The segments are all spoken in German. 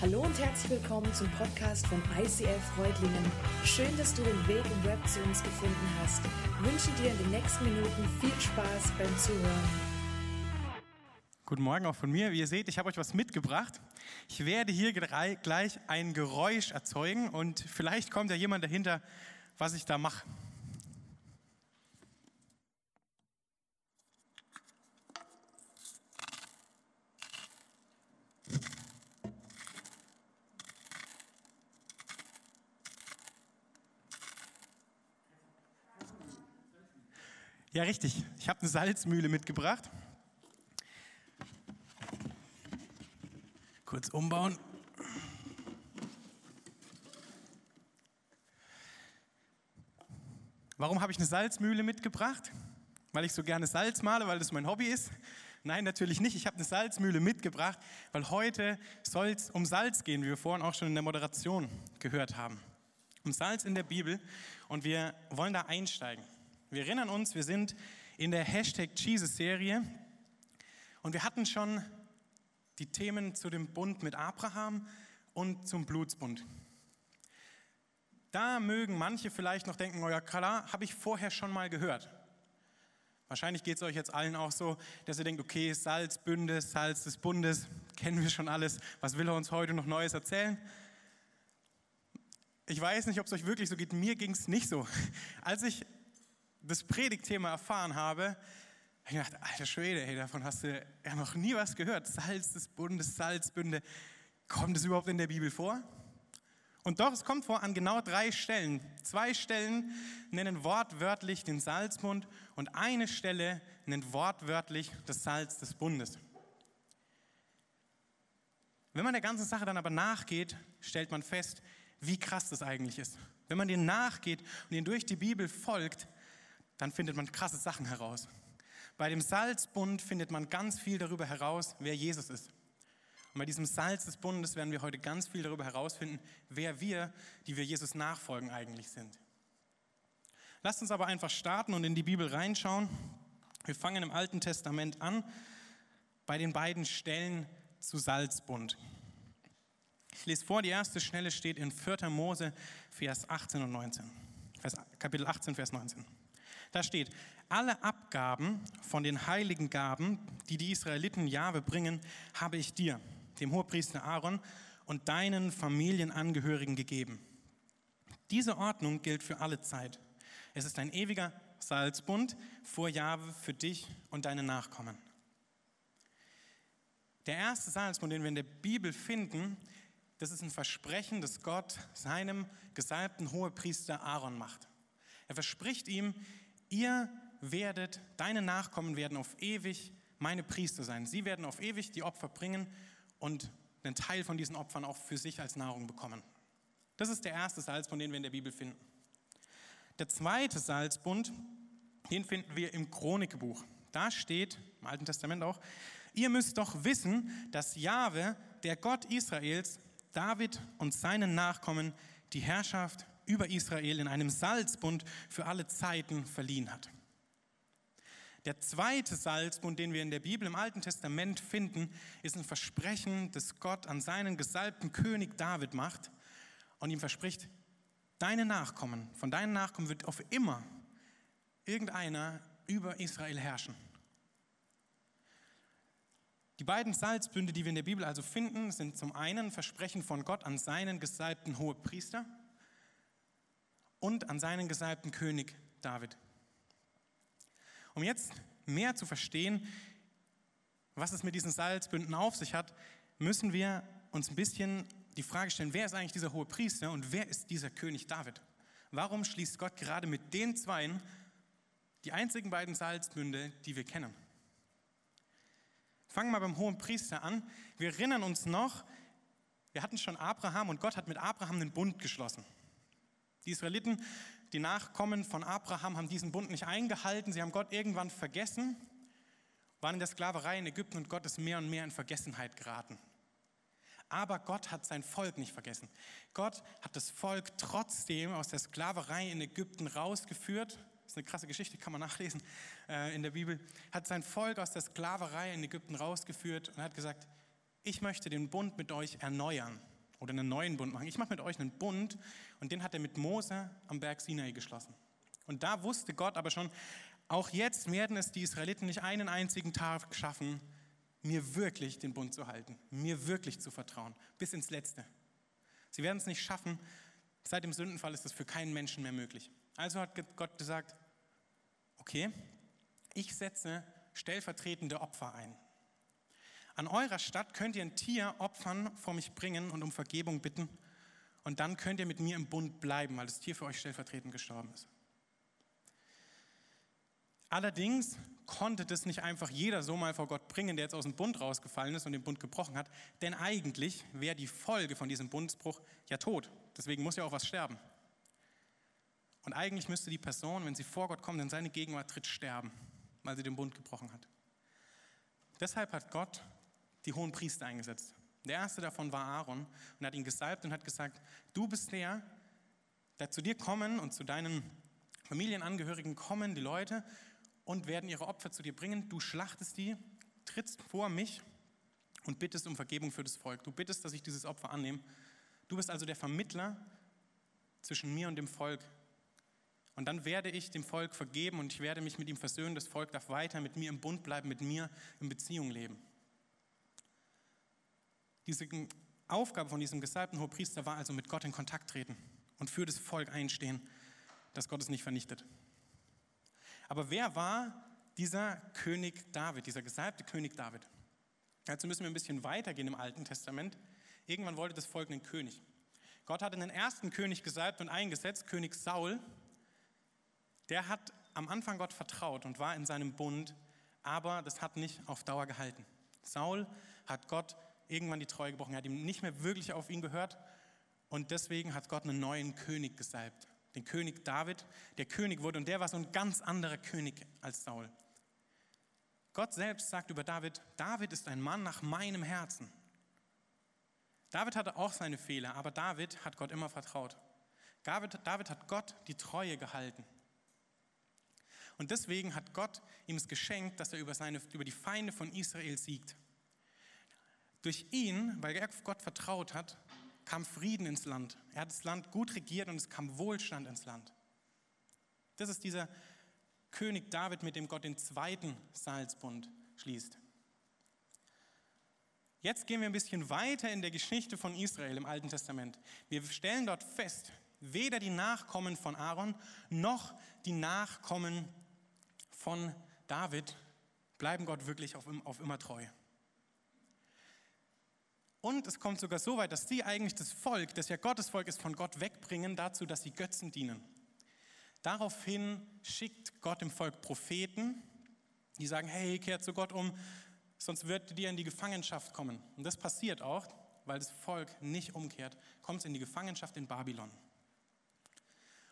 Hallo und herzlich willkommen zum Podcast von ICF Freudlingen. Schön, dass du den Weg im Web zu uns gefunden hast. Ich wünsche dir in den nächsten Minuten viel Spaß beim Zuhören. Guten Morgen auch von mir. Wie ihr seht, ich habe euch was mitgebracht. Ich werde hier gleich ein Geräusch erzeugen und vielleicht kommt ja jemand dahinter, was ich da mache. Ja, richtig. Ich habe eine Salzmühle mitgebracht. Kurz umbauen. Warum habe ich eine Salzmühle mitgebracht? Weil ich so gerne Salz male, weil das mein Hobby ist? Nein, natürlich nicht. Ich habe eine Salzmühle mitgebracht, weil heute soll es um Salz gehen, wie wir vorhin auch schon in der Moderation gehört haben. Um Salz in der Bibel und wir wollen da einsteigen. Wir erinnern uns, wir sind in der Hashtag Jesus-Serie und wir hatten schon die Themen zu dem Bund mit Abraham und zum Blutsbund. Da mögen manche vielleicht noch denken, oh ja klar, habe ich vorher schon mal gehört. Wahrscheinlich geht es euch jetzt allen auch so, dass ihr denkt, okay, Salz, Bünde, Salz des Bundes, kennen wir schon alles. Was will er uns heute noch Neues erzählen? Ich weiß nicht, ob es euch wirklich so geht. Mir ging es nicht so. Als ich das Predigtthema erfahren habe, habe ich gedacht, alter Schwede, hey, davon hast du ja noch nie was gehört. Salz des Bundes, Salzbünde. Kommt es überhaupt in der Bibel vor? Und doch, es kommt vor an genau drei Stellen. Zwei Stellen nennen wortwörtlich den Salzbund und eine Stelle nennt wortwörtlich das Salz des Bundes. Wenn man der ganzen Sache dann aber nachgeht, stellt man fest, wie krass das eigentlich ist. Wenn man den nachgeht und den durch die Bibel folgt, dann findet man krasse Sachen heraus. Bei dem Salzbund findet man ganz viel darüber heraus, wer Jesus ist. Und bei diesem Salz des Bundes werden wir heute ganz viel darüber herausfinden, wer wir, die wir Jesus nachfolgen, eigentlich sind. Lasst uns aber einfach starten und in die Bibel reinschauen. Wir fangen im Alten Testament an bei den beiden Stellen zu Salzbund. Ich lese vor, die erste Stelle steht in 4. Mose, Vers 18 und 19. Kapitel 18, Vers 19. Da steht, alle Abgaben von den heiligen Gaben, die die Israeliten Jahwe bringen, habe ich dir, dem Hohepriester Aaron und deinen Familienangehörigen gegeben. Diese Ordnung gilt für alle Zeit. Es ist ein ewiger Salzbund vor Jahwe für dich und deine Nachkommen. Der erste Salzbund, den wir in der Bibel finden, das ist ein Versprechen, das Gott seinem gesalbten Hohepriester Aaron macht. Er verspricht ihm, ihr werdet, deine Nachkommen werden auf ewig meine Priester sein. Sie werden auf ewig die Opfer bringen und einen Teil von diesen Opfern auch für sich als Nahrung bekommen. Das ist der erste Salzbund, den wir in der Bibel finden. Der zweite Salzbund, den finden wir im Chronikbuch. Da steht, im Alten Testament auch, ihr müsst doch wissen, dass Jahwe, der Gott Israels, David und seinen Nachkommen die Herrschaft über Israel in einem Salzbund für alle Zeiten verliehen hat. Der zweite Salzbund, den wir in der Bibel im Alten Testament finden, ist ein Versprechen, das Gott an seinen gesalbten König David macht und ihm verspricht, deine Nachkommen, von deinen Nachkommen wird auf immer irgendeiner über Israel herrschen. Die beiden Salzbünde, die wir in der Bibel also finden, sind zum einen Versprechen von Gott an seinen gesalbten Hohepriester und an seinen gesalbten König David. Um jetzt mehr zu verstehen, was es mit diesen Salzbünden auf sich hat, müssen wir uns ein bisschen die Frage stellen, wer ist eigentlich dieser hohe Priester und wer ist dieser König David? Warum schließt Gott gerade mit den Zweien die einzigen beiden Salzbünde, die wir kennen? Fangen wir beim hohen Priester an. Wir erinnern uns noch, wir hatten schon Abraham und Gott hat mit Abraham einen Bund geschlossen. Die Israeliten, die Nachkommen von Abraham, haben diesen Bund nicht eingehalten. Sie haben Gott irgendwann vergessen, waren in der Sklaverei in Ägypten und Gott ist mehr und mehr in Vergessenheit geraten. Aber Gott hat sein Volk nicht vergessen. Gott hat das Volk trotzdem aus der Sklaverei in Ägypten rausgeführt. Das ist eine krasse Geschichte, kann man nachlesen äh, in der Bibel. Hat sein Volk aus der Sklaverei in Ägypten rausgeführt und hat gesagt, ich möchte den Bund mit euch erneuern oder einen neuen Bund machen. Ich mache mit euch einen Bund und den hat er mit Mose am Berg Sinai geschlossen. Und da wusste Gott aber schon, auch jetzt werden es die Israeliten nicht einen einzigen Tag schaffen, mir wirklich den Bund zu halten, mir wirklich zu vertrauen, bis ins Letzte. Sie werden es nicht schaffen. Seit dem Sündenfall ist das für keinen Menschen mehr möglich. Also hat Gott gesagt, okay, ich setze stellvertretende Opfer ein. An eurer Stadt könnt ihr ein Tier opfern, vor mich bringen und um Vergebung bitten. Und dann könnt ihr mit mir im Bund bleiben, weil das Tier für euch stellvertretend gestorben ist. Allerdings konnte das nicht einfach jeder so mal vor Gott bringen, der jetzt aus dem Bund rausgefallen ist und den Bund gebrochen hat, denn eigentlich wäre die Folge von diesem Bundesbruch ja tot. Deswegen muss ja auch was sterben. Und eigentlich müsste die Person, wenn sie vor Gott kommt, in seine Gegenwart tritt, sterben, weil sie den Bund gebrochen hat. Deshalb hat Gott die hohen Priester eingesetzt. Der erste davon war Aaron und hat ihn gesalbt und hat gesagt, du bist der, der zu dir kommen und zu deinen Familienangehörigen kommen die Leute und werden ihre Opfer zu dir bringen. Du schlachtest die, trittst vor mich und bittest um Vergebung für das Volk. Du bittest, dass ich dieses Opfer annehme. Du bist also der Vermittler zwischen mir und dem Volk. Und dann werde ich dem Volk vergeben und ich werde mich mit ihm versöhnen. Das Volk darf weiter mit mir im Bund bleiben, mit mir in Beziehung leben. Diese Aufgabe von diesem gesalbten Hohepriester war also mit Gott in Kontakt treten und für das Volk einstehen, dass Gott es nicht vernichtet. Aber wer war dieser König David, dieser gesalbte König David? Dazu müssen wir ein bisschen weitergehen im Alten Testament. Irgendwann wollte das Volk einen König. Gott hatte einen ersten König gesalbt und eingesetzt, König Saul. Der hat am Anfang Gott vertraut und war in seinem Bund, aber das hat nicht auf Dauer gehalten. Saul hat Gott irgendwann die Treue gebrochen, er hat ihm nicht mehr wirklich auf ihn gehört und deswegen hat Gott einen neuen König gesalbt den König David, der König wurde. Und der war so ein ganz anderer König als Saul. Gott selbst sagt über David, David ist ein Mann nach meinem Herzen. David hatte auch seine Fehler, aber David hat Gott immer vertraut. David, David hat Gott die Treue gehalten. Und deswegen hat Gott ihm es geschenkt, dass er über, seine, über die Feinde von Israel siegt. Durch ihn, weil er Gott vertraut hat, kam Frieden ins Land. Er hat das Land gut regiert und es kam Wohlstand ins Land. Das ist dieser König David, mit dem Gott den zweiten Salzbund schließt. Jetzt gehen wir ein bisschen weiter in der Geschichte von Israel im Alten Testament. Wir stellen dort fest, weder die Nachkommen von Aaron noch die Nachkommen von David bleiben Gott wirklich auf, auf immer treu. Und es kommt sogar so weit, dass sie eigentlich das Volk, das ja Gottes Volk ist, von Gott wegbringen, dazu, dass sie Götzen dienen. Daraufhin schickt Gott dem Volk Propheten, die sagen, hey, kehrt zu Gott um, sonst wird dir in die Gefangenschaft kommen. Und das passiert auch, weil das Volk nicht umkehrt, kommt es in die Gefangenschaft in Babylon.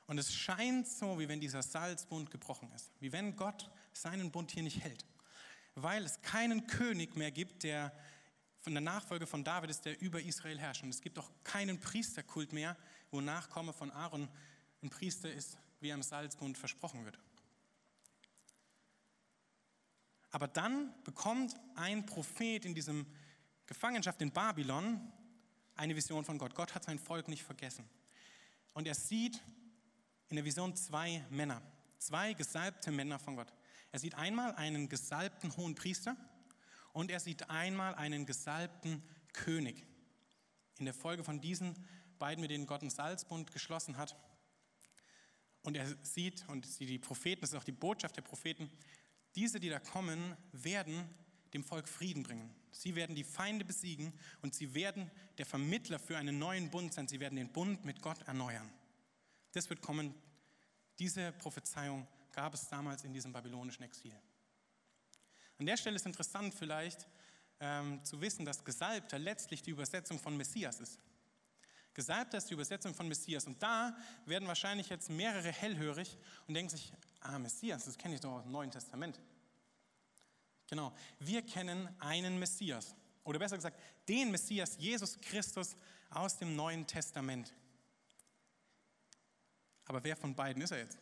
Und es scheint so, wie wenn dieser Salzbund gebrochen ist, wie wenn Gott seinen Bund hier nicht hält, weil es keinen König mehr gibt, der von der Nachfolge von David ist, der über Israel herrscht. Und es gibt auch keinen Priesterkult mehr, wo Nachkomme von Aaron ein Priester ist, wie im Salzbund versprochen wird. Aber dann bekommt ein Prophet in diesem Gefangenschaft in Babylon eine Vision von Gott. Gott hat sein Volk nicht vergessen. Und er sieht in der Vision zwei Männer, zwei gesalbte Männer von Gott. Er sieht einmal einen gesalbten hohen Priester und er sieht einmal einen gesalbten König. In der Folge von diesen beiden, mit denen Gott einen Salzbund geschlossen hat. Und er sieht, und die Propheten, das ist auch die Botschaft der Propheten, diese, die da kommen, werden dem Volk Frieden bringen. Sie werden die Feinde besiegen und sie werden der Vermittler für einen neuen Bund sein. Sie werden den Bund mit Gott erneuern. Das wird kommen. Diese Prophezeiung gab es damals in diesem babylonischen Exil. An der Stelle ist interessant vielleicht ähm, zu wissen, dass Gesalbter letztlich die Übersetzung von Messias ist. Gesalbter ist die Übersetzung von Messias. Und da werden wahrscheinlich jetzt mehrere hellhörig und denken sich, ah, Messias, das kenne ich doch aus dem Neuen Testament. Genau, wir kennen einen Messias. Oder besser gesagt, den Messias, Jesus Christus aus dem Neuen Testament. Aber wer von beiden ist er jetzt?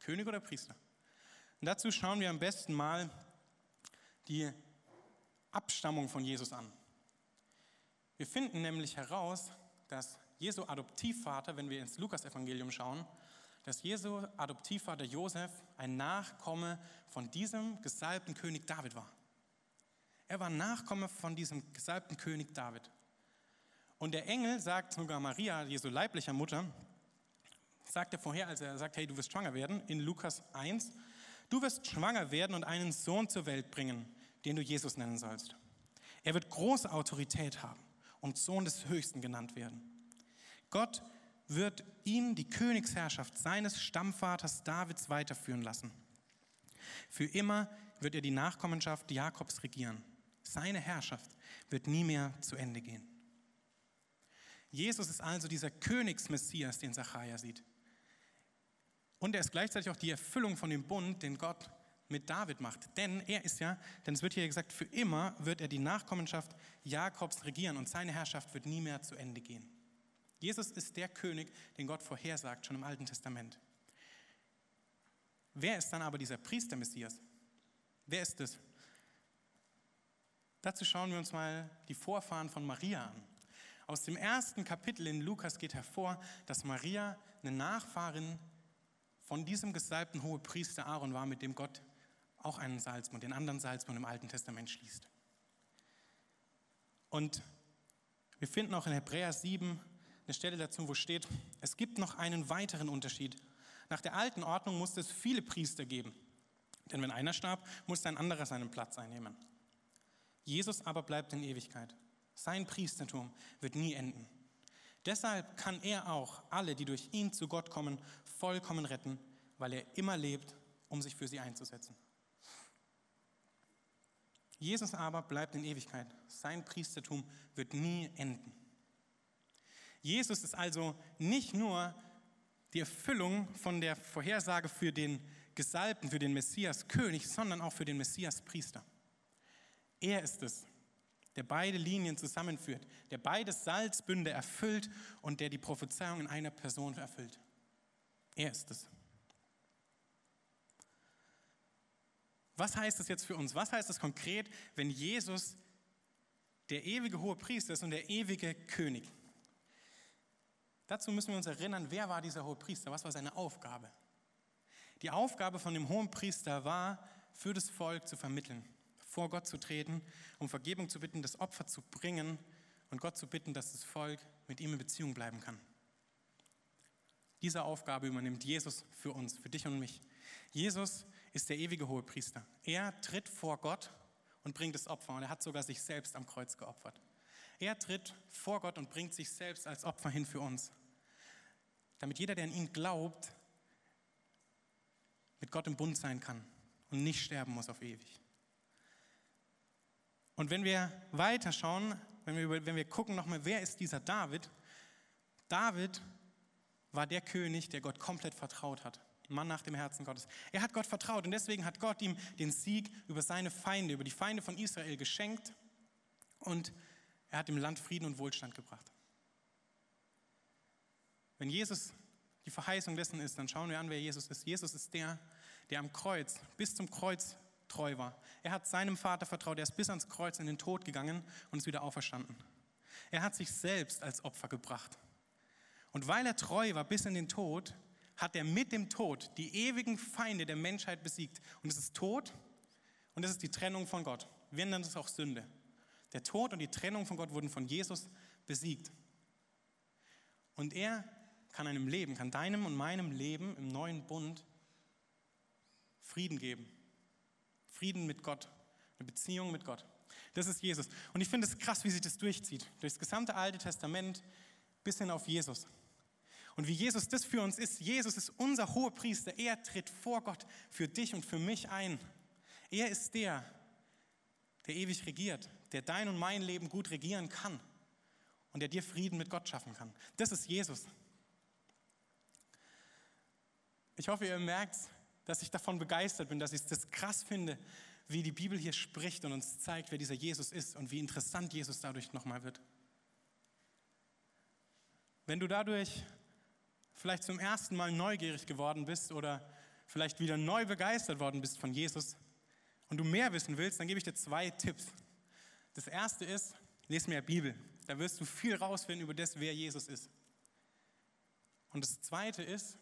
König oder Priester? Und dazu schauen wir am besten mal die Abstammung von Jesus an. Wir finden nämlich heraus, dass Jesu Adoptivvater, wenn wir ins Lukas-Evangelium schauen, dass Jesu Adoptivvater Josef ein Nachkomme von diesem gesalbten König David war. Er war Nachkomme von diesem gesalbten König David. Und der Engel sagt sogar Maria, Jesu leiblicher Mutter, sagt er vorher, als er sagt, hey, du wirst schwanger werden, in Lukas 1, du wirst schwanger werden und einen Sohn zur Welt bringen, den du Jesus nennen sollst. Er wird große Autorität haben und Sohn des Höchsten genannt werden. Gott wird ihn die Königsherrschaft seines Stammvaters Davids weiterführen lassen. Für immer wird er die Nachkommenschaft Jakobs regieren. Seine Herrschaft wird nie mehr zu Ende gehen. Jesus ist also dieser Königsmessias, den Zachariah sieht. Und er ist gleichzeitig auch die Erfüllung von dem Bund, den Gott mit David macht. Denn er ist ja, denn es wird hier gesagt, für immer wird er die Nachkommenschaft Jakobs regieren und seine Herrschaft wird nie mehr zu Ende gehen. Jesus ist der König, den Gott vorhersagt, schon im Alten Testament. Wer ist dann aber dieser Priester Messias? Wer ist es? Dazu schauen wir uns mal die Vorfahren von Maria an. Aus dem ersten Kapitel in Lukas geht hervor, dass Maria eine Nachfahrin von diesem gesalbten Hohepriester Aaron war, mit dem Gott auch einen Salzmund, den anderen Salzmund im Alten Testament schließt. Und wir finden auch in Hebräer 7 eine Stelle dazu, wo steht, es gibt noch einen weiteren Unterschied. Nach der alten Ordnung musste es viele Priester geben. Denn wenn einer starb, musste ein anderer seinen Platz einnehmen. Jesus aber bleibt in Ewigkeit. Sein Priestertum wird nie enden. Deshalb kann er auch alle, die durch ihn zu Gott kommen, vollkommen retten, weil er immer lebt, um sich für sie einzusetzen. Jesus aber bleibt in Ewigkeit. Sein Priestertum wird nie enden. Jesus ist also nicht nur die Erfüllung von der Vorhersage für den Gesalbten, für den Messias König, sondern auch für den Messias Priester. Er ist es, der beide Linien zusammenführt, der beide Salzbünde erfüllt und der die Prophezeiung in einer Person erfüllt. Er ist es. Was heißt das jetzt für uns? Was heißt das konkret, wenn Jesus der ewige hohe Priester ist und der ewige König? Dazu müssen wir uns erinnern, wer war dieser hohe Priester? Was war seine Aufgabe? Die Aufgabe von dem hohen Priester war, für das Volk zu vermitteln vor Gott zu treten, um Vergebung zu bitten, das Opfer zu bringen und Gott zu bitten, dass das Volk mit ihm in Beziehung bleiben kann. Diese Aufgabe übernimmt Jesus für uns, für dich und mich. Jesus ist der ewige hohe Priester. Er tritt vor Gott und bringt das Opfer und er hat sogar sich selbst am Kreuz geopfert. Er tritt vor Gott und bringt sich selbst als Opfer hin für uns, damit jeder, der an ihn glaubt, mit Gott im Bund sein kann und nicht sterben muss auf ewig. Und wenn wir weiterschauen, wenn wir, wenn wir gucken nochmal, wer ist dieser David? David war der König, der Gott komplett vertraut hat. Mann nach dem Herzen Gottes. Er hat Gott vertraut und deswegen hat Gott ihm den Sieg über seine Feinde, über die Feinde von Israel geschenkt und er hat dem Land Frieden und Wohlstand gebracht. Wenn Jesus die Verheißung dessen ist, dann schauen wir an, wer Jesus ist. Jesus ist der, der am Kreuz, bis zum Kreuz treu war. Er hat seinem Vater vertraut, er ist bis ans Kreuz in den Tod gegangen und ist wieder auferstanden. Er hat sich selbst als Opfer gebracht. Und weil er treu war bis in den Tod, hat er mit dem Tod die ewigen Feinde der Menschheit besiegt. Und es ist Tod und es ist die Trennung von Gott. Wir nennen es auch Sünde. Der Tod und die Trennung von Gott wurden von Jesus besiegt. Und er kann einem Leben, kann deinem und meinem Leben im neuen Bund Frieden geben. Frieden mit Gott, eine Beziehung mit Gott. Das ist Jesus. Und ich finde es krass, wie sich das durchzieht. Durch das gesamte Alte Testament bis hin auf Jesus. Und wie Jesus das für uns ist. Jesus ist unser hoher Priester. Er tritt vor Gott für dich und für mich ein. Er ist der, der ewig regiert, der dein und mein Leben gut regieren kann und der dir Frieden mit Gott schaffen kann. Das ist Jesus. Ich hoffe, ihr merkt, dass ich davon begeistert bin, dass ich das krass finde, wie die Bibel hier spricht und uns zeigt, wer dieser Jesus ist und wie interessant Jesus dadurch nochmal wird. Wenn du dadurch vielleicht zum ersten Mal neugierig geworden bist oder vielleicht wieder neu begeistert worden bist von Jesus und du mehr wissen willst, dann gebe ich dir zwei Tipps. Das erste ist, lese mehr Bibel. da wirst du viel rausfinden über das, wer Jesus ist. Und das Zweite ist,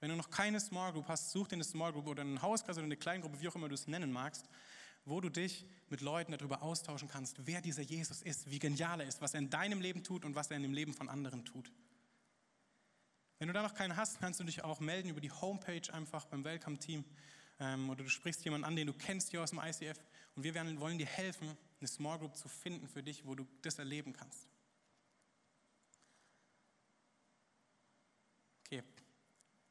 wenn du noch keine Small Group hast, such dir eine Small Group oder einen Hauskreis oder eine Kleingruppe, wie auch immer du es nennen magst, wo du dich mit Leuten darüber austauschen kannst, wer dieser Jesus ist, wie genial er ist, was er in deinem Leben tut und was er in dem Leben von anderen tut. Wenn du da noch keinen hast, kannst du dich auch melden über die Homepage einfach beim Welcome-Team ähm, oder du sprichst jemanden an, den du kennst hier aus dem ICF und wir werden, wollen dir helfen, eine Small Group zu finden für dich, wo du das erleben kannst. Okay,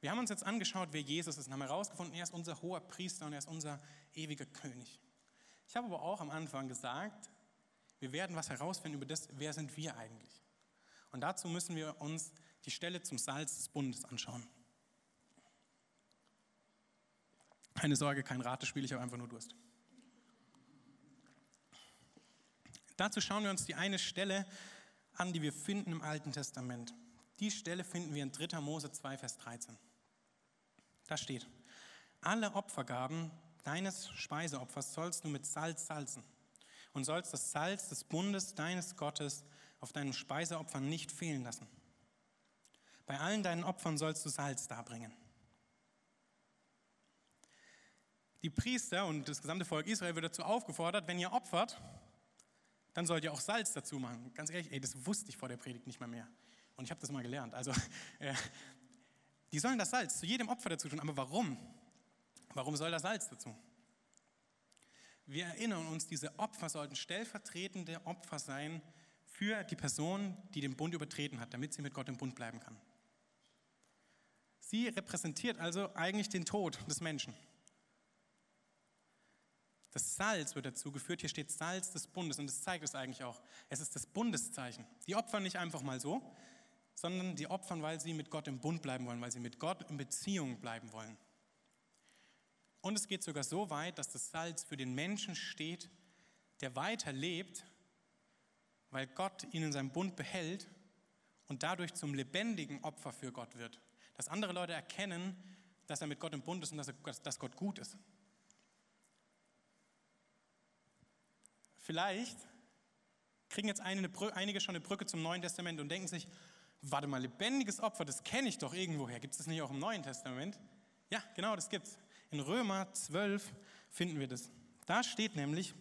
wir haben uns jetzt angeschaut, wer Jesus ist und haben herausgefunden, er ist unser hoher Priester und er ist unser ewiger König. Ich habe aber auch am Anfang gesagt, wir werden was herausfinden über das, wer sind wir eigentlich. Und dazu müssen wir uns die Stelle zum Salz des Bundes anschauen. Keine Sorge, kein Ratespiel, ich habe einfach nur Durst. Dazu schauen wir uns die eine Stelle an, die wir finden im Alten Testament. Die Stelle finden wir in 3. Mose 2, Vers 13. Da steht, alle Opfergaben deines Speiseopfers sollst du mit Salz salzen und sollst das Salz des Bundes deines Gottes auf deinem Speiseopfer nicht fehlen lassen. Bei allen deinen Opfern sollst du Salz darbringen. Die Priester und das gesamte Volk Israel wird dazu aufgefordert, wenn ihr opfert, dann sollt ihr auch Salz dazu machen. Ganz ehrlich, ey, das wusste ich vor der Predigt nicht mal mehr. Und ich habe das mal gelernt. Also, äh, die sollen das Salz zu jedem Opfer dazu tun. Aber warum? Warum soll das Salz dazu? Wir erinnern uns, diese Opfer sollten stellvertretende Opfer sein für die Person, die den Bund übertreten hat, damit sie mit Gott im Bund bleiben kann. Sie repräsentiert also eigentlich den Tod des Menschen. Das Salz wird dazu geführt. Hier steht Salz des Bundes und das zeigt es eigentlich auch. Es ist das Bundeszeichen. Die opfern nicht einfach mal so, sondern die opfern, weil sie mit Gott im Bund bleiben wollen, weil sie mit Gott in Beziehung bleiben wollen. Und es geht sogar so weit, dass das Salz für den Menschen steht, der weiter lebt, weil Gott ihn in seinem Bund behält und dadurch zum lebendigen Opfer für Gott wird. Dass andere Leute erkennen, dass er mit Gott im Bund ist und dass, Gott gut ist. Vielleicht kriegen jetzt einige schon eine Brücke zum Neuen Testament und denken sich, warte mal, lebendiges Opfer, das kenne ich doch irgendwoher. Gibt es das nicht auch im Neuen Testament? Ja, genau, das gibt es. In Römer 12 finden wir das. Da steht nämlich,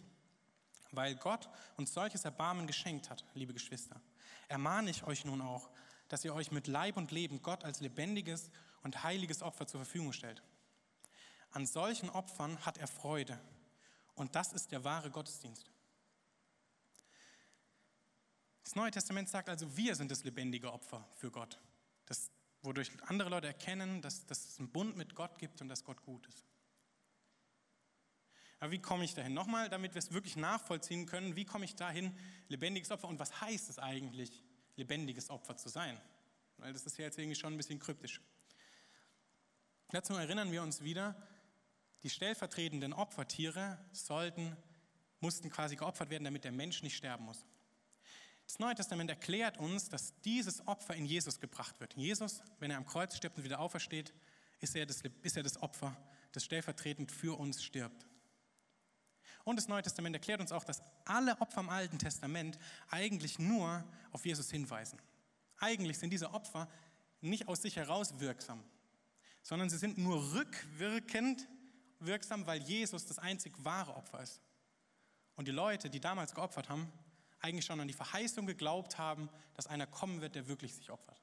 weil Gott uns solches Erbarmen geschenkt hat, liebe Geschwister, ermahne ich euch nun auch, dass ihr euch mit Leib und Leben Gott als lebendiges und heiliges Opfer zur Verfügung stellt. An solchen Opfern hat er Freude und das ist der wahre Gottesdienst. Das Neue Testament sagt also, wir sind das lebendige Opfer für Gott, das, wodurch andere Leute erkennen, dass, dass es einen Bund mit Gott gibt und dass Gott gut ist. Aber wie komme ich dahin? Nochmal, damit wir es wirklich nachvollziehen können, wie komme ich dahin, lebendiges Opfer und was heißt es eigentlich, lebendiges Opfer zu sein? Weil das ist ja jetzt irgendwie schon ein bisschen kryptisch. Dazu erinnern wir uns wieder, die stellvertretenden Opfertiere sollten, mussten quasi geopfert werden, damit der Mensch nicht sterben muss. Das Neue Testament erklärt uns, dass dieses Opfer in Jesus gebracht wird. Jesus, wenn er am Kreuz stirbt und wieder aufersteht, ist er das, ist er das Opfer, das stellvertretend für uns stirbt. Und das Neue Testament erklärt uns auch, dass alle Opfer im Alten Testament eigentlich nur auf Jesus hinweisen. Eigentlich sind diese Opfer nicht aus sich heraus wirksam, sondern sie sind nur rückwirkend wirksam, weil Jesus das einzig wahre Opfer ist. Und die Leute, die damals geopfert haben, eigentlich schon an die Verheißung geglaubt haben, dass einer kommen wird, der wirklich sich opfert.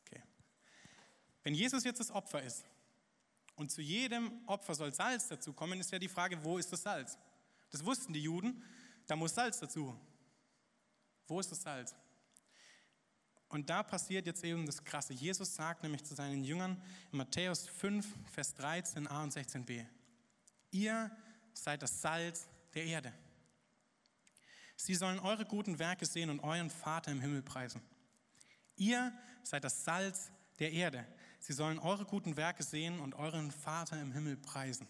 Okay. Wenn Jesus jetzt das Opfer ist und zu jedem Opfer soll Salz dazu kommen, ist ja die Frage, wo ist das Salz? Das wussten die Juden, da muss Salz dazu. Wo ist das Salz? Und da passiert jetzt eben das Krasse. Jesus sagt nämlich zu seinen Jüngern in Matthäus 5, Vers 13a und 16b, ihr seid das Salz der Erde. Sie sollen eure guten Werke sehen und euren Vater im Himmel preisen. Ihr seid das Salz der Erde. Sie sollen eure guten Werke sehen und euren Vater im Himmel preisen.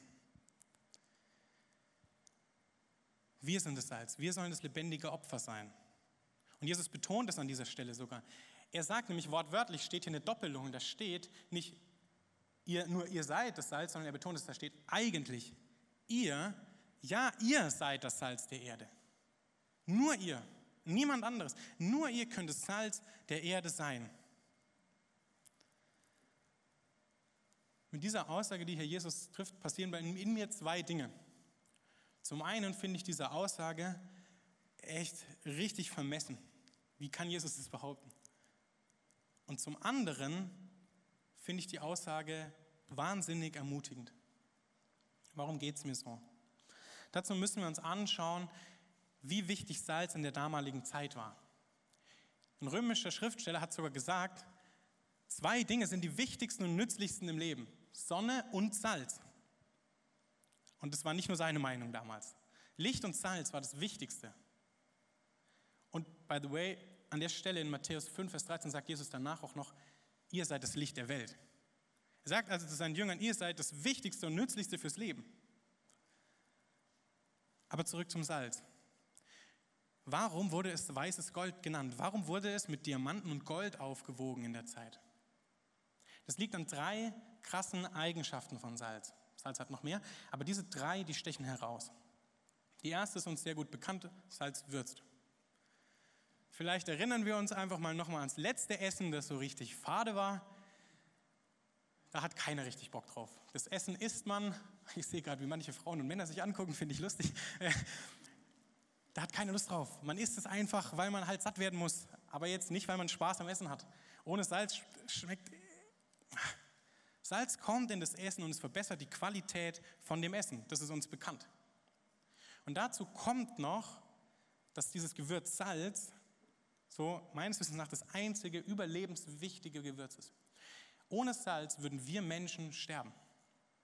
Wir sind das Salz. Wir sollen das lebendige Opfer sein. Und Jesus betont es an dieser Stelle sogar. Er sagt nämlich wortwörtlich, steht hier eine Doppelung. Da steht nicht, ihr, nur ihr seid das Salz, sondern er betont es, da steht eigentlich, ihr, ja, ihr seid das Salz der Erde. Nur ihr. Niemand anderes. Nur ihr könnt das Salz der Erde sein. Mit dieser Aussage, die hier Jesus trifft, passieren in mir zwei Dinge. Zum einen finde ich diese Aussage echt richtig vermessen. Wie kann Jesus das behaupten? Und zum anderen finde ich die Aussage wahnsinnig ermutigend. Warum geht es mir so? Dazu müssen wir uns anschauen, wie wichtig Salz in der damaligen Zeit war. Ein römischer Schriftsteller hat sogar gesagt, zwei Dinge sind die wichtigsten und nützlichsten im Leben. Sonne und Salz. Und das war nicht nur seine Meinung damals. Licht und Salz war das Wichtigste. Und by the way, an der Stelle in Matthäus 5, Vers 13 sagt Jesus danach auch noch, ihr seid das Licht der Welt. Er sagt also zu seinen Jüngern, ihr seid das Wichtigste und Nützlichste fürs Leben. Aber zurück zum Salz. Warum wurde es weißes Gold genannt? Warum wurde es mit Diamanten und Gold aufgewogen in der Zeit? Das liegt an drei krassen Eigenschaften von Salz. Salz hat noch mehr, aber diese drei, die stechen heraus. Die erste ist uns sehr gut bekannt, Salz würzt. Vielleicht erinnern wir uns einfach mal nochmal ans letzte Essen, das so richtig fade war. Da hat keiner richtig Bock drauf. Das Essen isst man, ich sehe gerade, wie manche Frauen und Männer sich angucken, finde ich lustig. Da hat keine Lust drauf. Man isst es einfach, weil man halt satt werden muss, aber jetzt nicht, weil man Spaß am Essen hat. Ohne Salz schmeckt. Salz kommt in das Essen und es verbessert die Qualität von dem Essen. Das ist uns bekannt. Und dazu kommt noch, dass dieses Gewürz Salz so meines Wissens nach das einzige überlebenswichtige Gewürz ist. Ohne Salz würden wir Menschen sterben.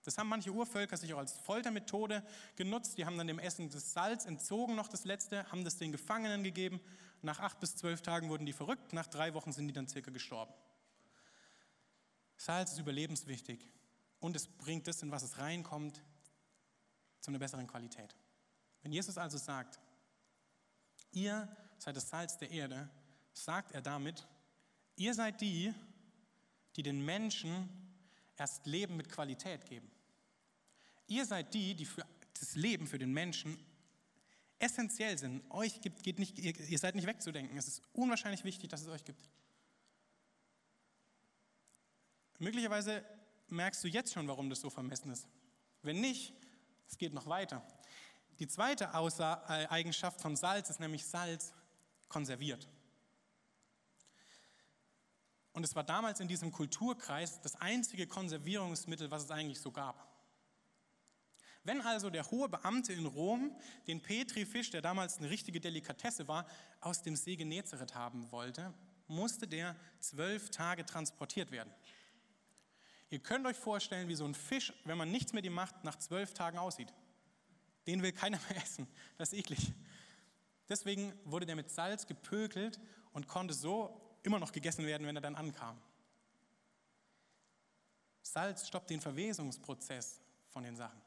Das haben manche Urvölker sich auch als Foltermethode genutzt. Die haben dann dem Essen das Salz entzogen, noch das letzte, haben das den Gefangenen gegeben. Nach acht bis zwölf Tagen wurden die verrückt, nach drei Wochen sind die dann circa gestorben. Salz ist überlebenswichtig und es bringt das, in was es reinkommt, zu einer besseren Qualität. Wenn Jesus also sagt, ihr seid das Salz der Erde, sagt er damit, ihr seid die, die den Menschen erst Leben mit Qualität geben. Ihr seid die, die für das Leben für den Menschen essentiell sind. Euch gibt, geht nicht, ihr, ihr seid nicht wegzudenken. Es ist unwahrscheinlich wichtig, dass es euch gibt. Möglicherweise merkst du jetzt schon, warum das so vermessen ist. Wenn nicht, es geht noch weiter. Die zweite Eigenschaft von Salz ist nämlich Salz konserviert. Und es war damals in diesem Kulturkreis das einzige Konservierungsmittel, was es eigentlich so gab. Wenn also der hohe Beamte in Rom den Petrifisch, der damals eine richtige Delikatesse war, aus dem See Genezareth haben wollte, musste der zwölf Tage transportiert werden. Ihr könnt euch vorstellen, wie so ein Fisch, wenn man nichts mit ihm macht, nach zwölf Tagen aussieht. Den will keiner mehr essen. Das ist eklig. Deswegen wurde der mit Salz gepökelt und konnte so immer noch gegessen werden, wenn er dann ankam. Salz stoppt den Verwesungsprozess von den Sachen.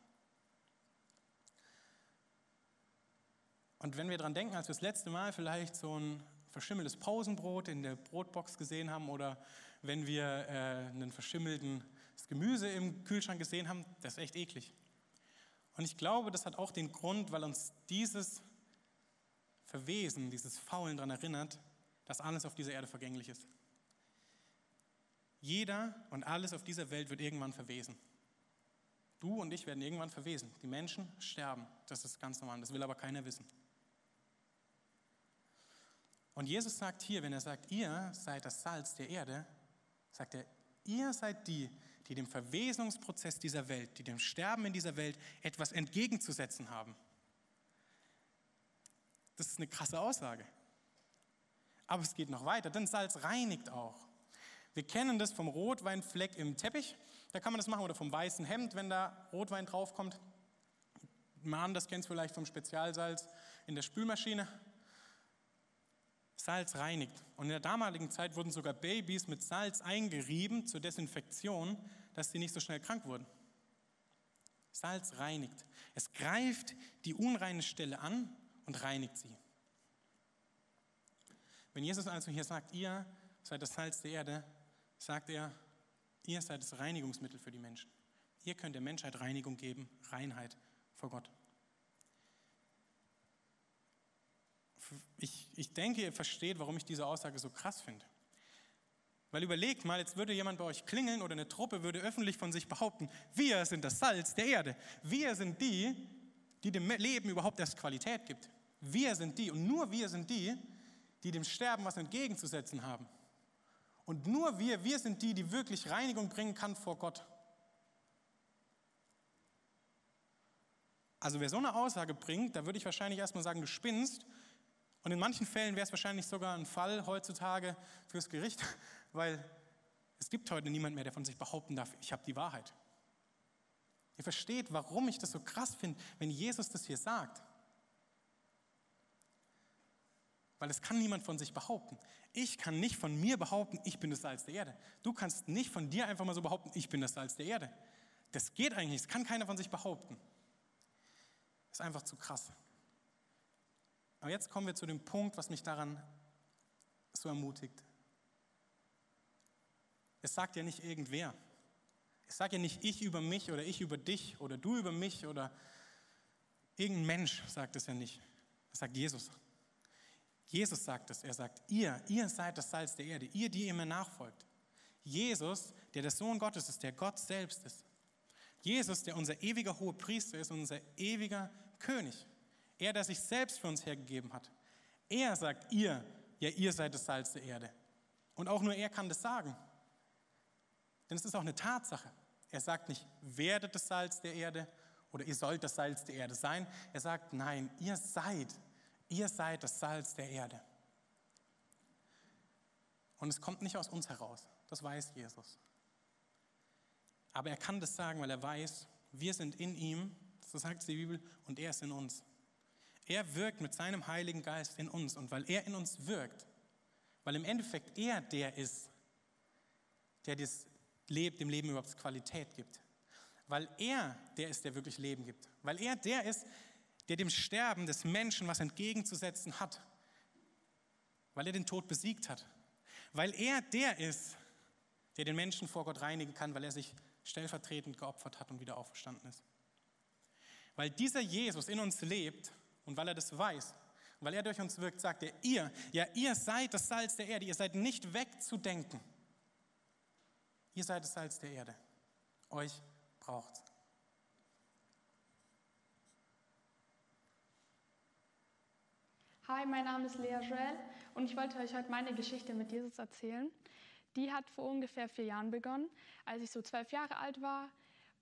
Und wenn wir daran denken, als wir das letzte Mal vielleicht so ein verschimmeltes Pausenbrot in der Brotbox gesehen haben oder wenn wir äh, ein verschimmeltes Gemüse im Kühlschrank gesehen haben, das ist echt eklig. Und ich glaube, das hat auch den Grund, weil uns dieses Verwesen, dieses Faulen daran erinnert, dass alles auf dieser Erde vergänglich ist. Jeder und alles auf dieser Welt wird irgendwann verwesen. Du und ich werden irgendwann verwesen. Die Menschen sterben. Das ist ganz normal. Das will aber keiner wissen. Und Jesus sagt hier, wenn er sagt, ihr seid das Salz der Erde, sagt er, ihr seid die, die dem Verwesungsprozess dieser Welt, die dem Sterben in dieser Welt etwas entgegenzusetzen haben. Das ist eine krasse Aussage. Aber es geht noch weiter, denn Salz reinigt auch. Wir kennen das vom Rotweinfleck im Teppich, da kann man das machen, oder vom weißen Hemd, wenn da Rotwein draufkommt. Mann, das kennst du vielleicht vom Spezialsalz in der Spülmaschine. Salz reinigt. Und in der damaligen Zeit wurden sogar Babys mit Salz eingerieben zur Desinfektion, dass sie nicht so schnell krank wurden. Salz reinigt. Es greift die unreine Stelle an und reinigt sie. Wenn Jesus also hier sagt, ihr seid das Salz der Erde, sagt er, ihr seid das Reinigungsmittel für die Menschen. Ihr könnt der Menschheit Reinigung geben, Reinheit vor Gott. Ich ich denke, ihr versteht, warum ich diese Aussage so krass finde. Weil überlegt mal, jetzt würde jemand bei euch klingeln oder eine Truppe würde öffentlich von sich behaupten, wir sind das Salz der Erde. Wir sind die, die dem Leben überhaupt erst Qualität gibt. Wir sind die und nur wir sind die, die dem Sterben was entgegenzusetzen haben. Und nur wir, wir sind die, die wirklich Reinigung bringen kann vor Gott. Also wer so eine Aussage bringt, da würde ich wahrscheinlich erstmal sagen, du spinnst. Und in manchen Fällen wäre es wahrscheinlich sogar ein Fall heutzutage fürs Gericht, weil es gibt heute niemand mehr, der von sich behaupten darf, ich habe die Wahrheit. Ihr versteht, warum ich das so krass finde, wenn Jesus das hier sagt. Weil es kann niemand von sich behaupten. Ich kann nicht von mir behaupten, ich bin das Salz der Erde. Du kannst nicht von dir einfach mal so behaupten, ich bin das Salz der Erde. Das geht eigentlich nicht, das kann keiner von sich behaupten. Das ist einfach zu krass. Aber jetzt kommen wir zu dem Punkt, was mich daran so ermutigt. Es sagt ja nicht irgendwer. Es sagt ja nicht ich über mich oder ich über dich oder du über mich oder irgendein Mensch sagt es ja nicht. Das sagt Jesus. Jesus sagt es. Er sagt, ihr, ihr seid das Salz der Erde, ihr, die ihr mir nachfolgt. Jesus, der der Sohn Gottes ist, der Gott selbst ist. Jesus, der unser ewiger hoher Priester ist, unser ewiger König. Er, der sich selbst für uns hergegeben hat. Er sagt, ihr, ja, ihr seid das Salz der Erde. Und auch nur er kann das sagen. Denn es ist auch eine Tatsache. Er sagt nicht, werdet das Salz der Erde oder ihr sollt das Salz der Erde sein. Er sagt, nein, ihr seid, ihr seid das Salz der Erde. Und es kommt nicht aus uns heraus, das weiß Jesus. Aber er kann das sagen, weil er weiß, wir sind in ihm, so sagt die Bibel, und er ist in uns. Er wirkt mit seinem Heiligen Geist in uns. Und weil er in uns wirkt, weil im Endeffekt er der ist, der das Leben, dem Leben überhaupt Qualität gibt. Weil er der ist, der wirklich Leben gibt. Weil er der ist, der dem Sterben des Menschen was entgegenzusetzen hat. Weil er den Tod besiegt hat. Weil er der ist, der den Menschen vor Gott reinigen kann, weil er sich stellvertretend geopfert hat und wieder auferstanden ist. Weil dieser Jesus in uns lebt und weil er das weiß, und weil er durch uns wirkt, sagt er, ihr, ja, ihr seid das Salz der Erde, ihr seid nicht wegzudenken. Ihr seid das Salz der Erde. Euch braucht Hi, mein Name ist Lea Joel und ich wollte euch heute meine Geschichte mit Jesus erzählen. Die hat vor ungefähr vier Jahren begonnen, als ich so zwölf Jahre alt war.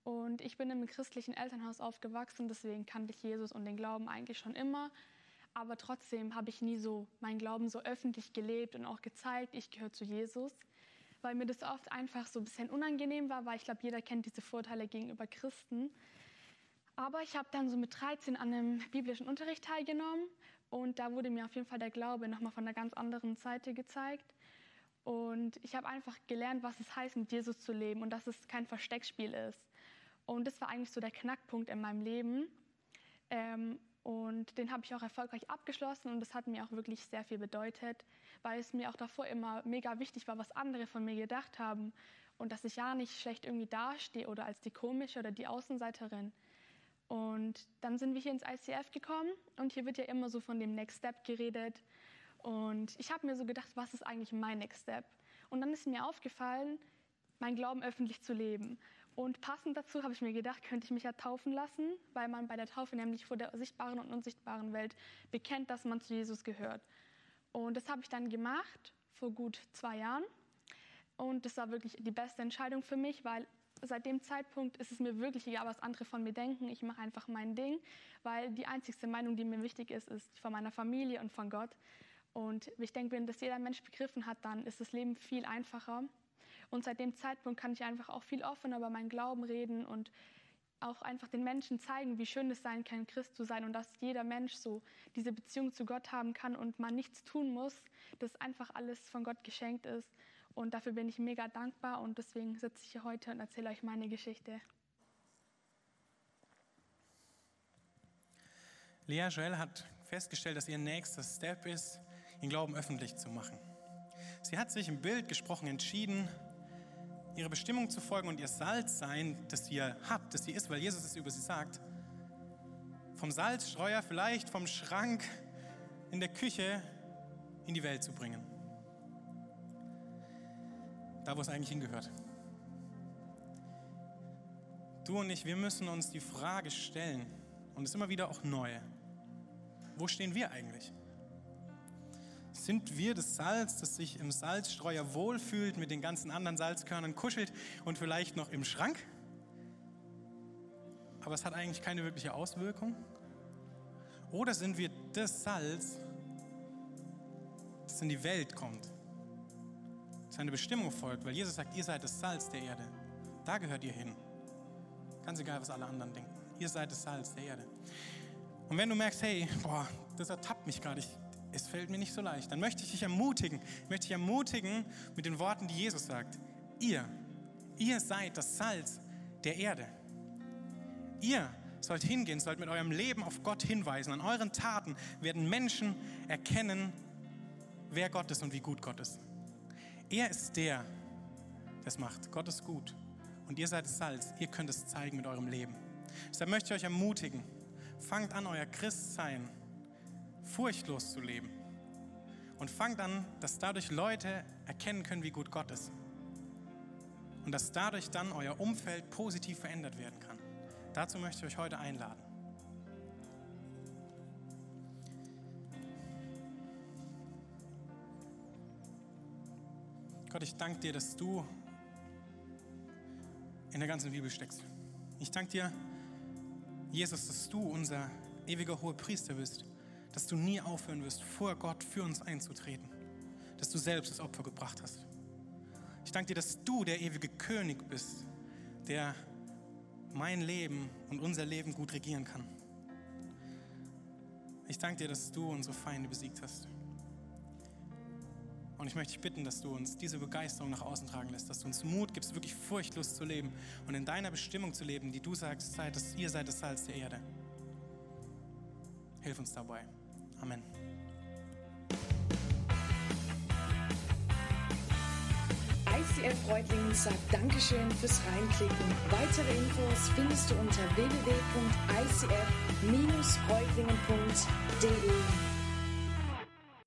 Und ich bin im christlichen Elternhaus aufgewachsen, deswegen kannte ich Jesus und den Glauben eigentlich schon immer. Aber trotzdem habe ich nie so meinen Glauben so öffentlich gelebt und auch gezeigt, ich gehöre zu Jesus weil mir das oft einfach so ein bisschen unangenehm war, weil ich glaube, jeder kennt diese Vorteile gegenüber Christen. Aber ich habe dann so mit 13 an einem biblischen Unterricht teilgenommen und da wurde mir auf jeden Fall der Glaube nochmal von einer ganz anderen Seite gezeigt. Und ich habe einfach gelernt, was es heißt, mit Jesus zu leben und dass es kein Versteckspiel ist. Und das war eigentlich so der Knackpunkt in meinem Leben. Ähm, und den habe ich auch erfolgreich abgeschlossen und das hat mir auch wirklich sehr viel bedeutet, weil es mir auch davor immer mega wichtig war, was andere von mir gedacht haben und dass ich ja nicht schlecht irgendwie dastehe oder als die komische oder die Außenseiterin. Und dann sind wir hier ins ICF gekommen und hier wird ja immer so von dem Next Step geredet. Und ich habe mir so gedacht, was ist eigentlich mein Next Step? Und dann ist mir aufgefallen, mein Glauben öffentlich zu leben. Und passend dazu habe ich mir gedacht, könnte ich mich ja taufen lassen, weil man bei der Taufe nämlich vor der sichtbaren und unsichtbaren Welt bekennt, dass man zu Jesus gehört. Und das habe ich dann gemacht vor gut zwei Jahren. Und das war wirklich die beste Entscheidung für mich, weil seit dem Zeitpunkt ist es mir wirklich egal, was andere von mir denken. Ich mache einfach mein Ding, weil die einzigste Meinung, die mir wichtig ist, ist von meiner Familie und von Gott. Und ich denke, wenn das jeder Mensch begriffen hat, dann ist das Leben viel einfacher. Und seit dem Zeitpunkt kann ich einfach auch viel offener über meinen Glauben reden und auch einfach den Menschen zeigen, wie schön es sein kann, Christ zu sein und dass jeder Mensch so diese Beziehung zu Gott haben kann und man nichts tun muss, dass einfach alles von Gott geschenkt ist. Und dafür bin ich mega dankbar und deswegen sitze ich hier heute und erzähle euch meine Geschichte. Lea Joel hat festgestellt, dass ihr nächster Step ist, ihren Glauben öffentlich zu machen. Sie hat sich im Bild gesprochen entschieden, ihrer Bestimmung zu folgen und ihr Salz sein, das ihr habt, das sie ist, weil Jesus es über sie sagt. Vom Salzstreuer vielleicht, vom Schrank in der Küche in die Welt zu bringen. Da, wo es eigentlich hingehört. Du und ich, wir müssen uns die Frage stellen, und es immer wieder auch neu, wo stehen wir eigentlich? Sind wir das Salz, das sich im Salzstreuer wohlfühlt, mit den ganzen anderen Salzkörnern kuschelt und vielleicht noch im Schrank? Aber es hat eigentlich keine wirkliche Auswirkung? Oder sind wir das Salz, das in die Welt kommt, seine Bestimmung folgt? Weil Jesus sagt, ihr seid das Salz der Erde. Da gehört ihr hin. Ganz egal, was alle anderen denken. Ihr seid das Salz der Erde. Und wenn du merkst, hey, boah, das ertappt mich gerade, es fällt mir nicht so leicht, dann möchte ich dich ermutigen, möchte ich ermutigen mit den Worten, die Jesus sagt. Ihr, ihr seid das Salz der Erde. Ihr sollt hingehen, sollt mit eurem Leben auf Gott hinweisen. An euren Taten werden Menschen erkennen, wer Gott ist und wie gut Gott ist. Er ist der, der es macht. Gott ist gut. Und ihr seid Salz. Ihr könnt es zeigen mit eurem Leben. Deshalb möchte ich euch ermutigen, fangt an, euer Christsein furchtlos zu leben. Und fangt an, dass dadurch Leute erkennen können, wie gut Gott ist. Und dass dadurch dann euer Umfeld positiv verändert werden kann. Dazu möchte ich euch heute einladen. Gott, ich danke dir, dass du in der ganzen Bibel steckst. Ich danke dir, Jesus, dass du unser ewiger hoher Priester bist, dass du nie aufhören wirst, vor Gott für uns einzutreten, dass du selbst das Opfer gebracht hast. Ich danke dir, dass du der ewige König bist, der mein Leben und unser Leben gut regieren kann. Ich danke dir, dass du unsere Feinde besiegt hast. Und ich möchte dich bitten, dass du uns diese Begeisterung nach außen tragen lässt, dass du uns Mut gibst, wirklich furchtlos zu leben und in deiner Bestimmung zu leben, die du sagst, seid das, ihr seid das Salz der Erde. Hilf uns dabei. Amen. ICF Reutlingen sagt Dankeschön fürs Reinklicken. Weitere Infos findest du unter www.icf-reutlingen.de.